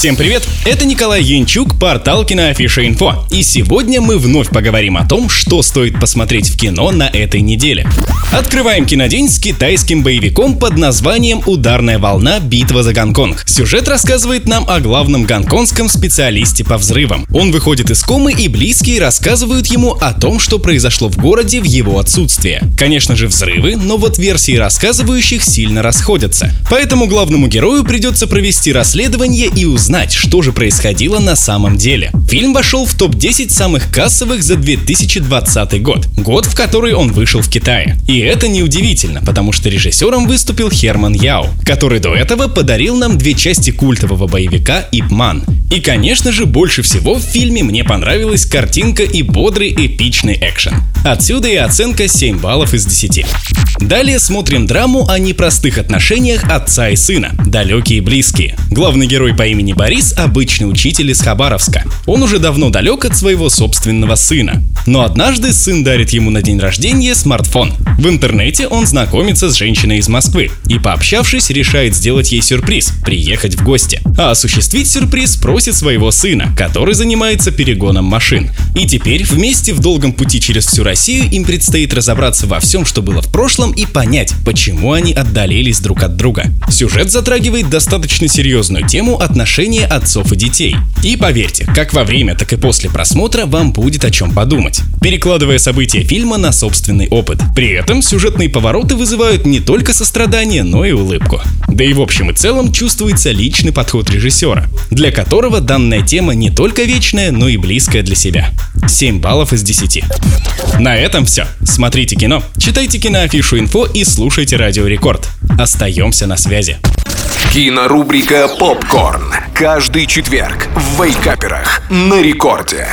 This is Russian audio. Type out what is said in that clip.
Всем привет! Это Николай Янчук, портал Киноафиша Инфо. И сегодня мы вновь поговорим о том, что стоит посмотреть в кино на этой неделе. Открываем кинодень с китайским боевиком под названием «Ударная волна. Битва за Гонконг». Сюжет рассказывает нам о главном гонконгском специалисте по взрывам. Он выходит из комы, и близкие рассказывают ему о том, что произошло в городе в его отсутствие. Конечно же, взрывы, но вот версии рассказывающих сильно расходятся. Поэтому главному герою придется провести расследование и узнать, что же происходило на самом деле. Фильм вошел в топ-10 самых кассовых за 2020 год, год, в который он вышел в Китае. И это неудивительно, потому что режиссером выступил Херман Яо, который до этого подарил нам две части культового боевика Ип Ман. И, конечно же, больше всего в фильме мне понравилась картинка и бодрый эпичный экшен. Отсюда и оценка 7 баллов из 10. Далее смотрим драму о непростых отношениях отца и сына, далекие и близкие. Главный герой по имени Борис – обычный учитель из Хабаровска. Он уже давно далек от своего собственного сына. Но однажды сын дарит ему на день рождения смартфон. В интернете он знакомится с женщиной из Москвы и, пообщавшись, решает сделать ей сюрприз – приехать в гости. А осуществить сюрприз просит своего сына, который занимается перегоном машин. И теперь вместе в долгом пути через всю Россию им предстоит разобраться во всем, что было в прошлом и понять, почему они отдалились друг от друга. Сюжет затрагивает достаточно серьезную тему отношения отцов и детей. И поверьте, как во время, так и после просмотра вам будет о чем подумать, перекладывая события фильма на собственный опыт. При этом сюжетные повороты вызывают не только сострадание, но и улыбку. Да и в общем и целом чувствуется личный подход режиссера, для которого данная тема не только вечная, но и близкая для себя. 7 баллов из 10. На этом все. Смотрите кино, читайте киноафишу инфо и слушайте Радио Рекорд. Остаемся на связи. Кинорубрика «Попкорн». Каждый четверг в Вейкаперах на рекорде.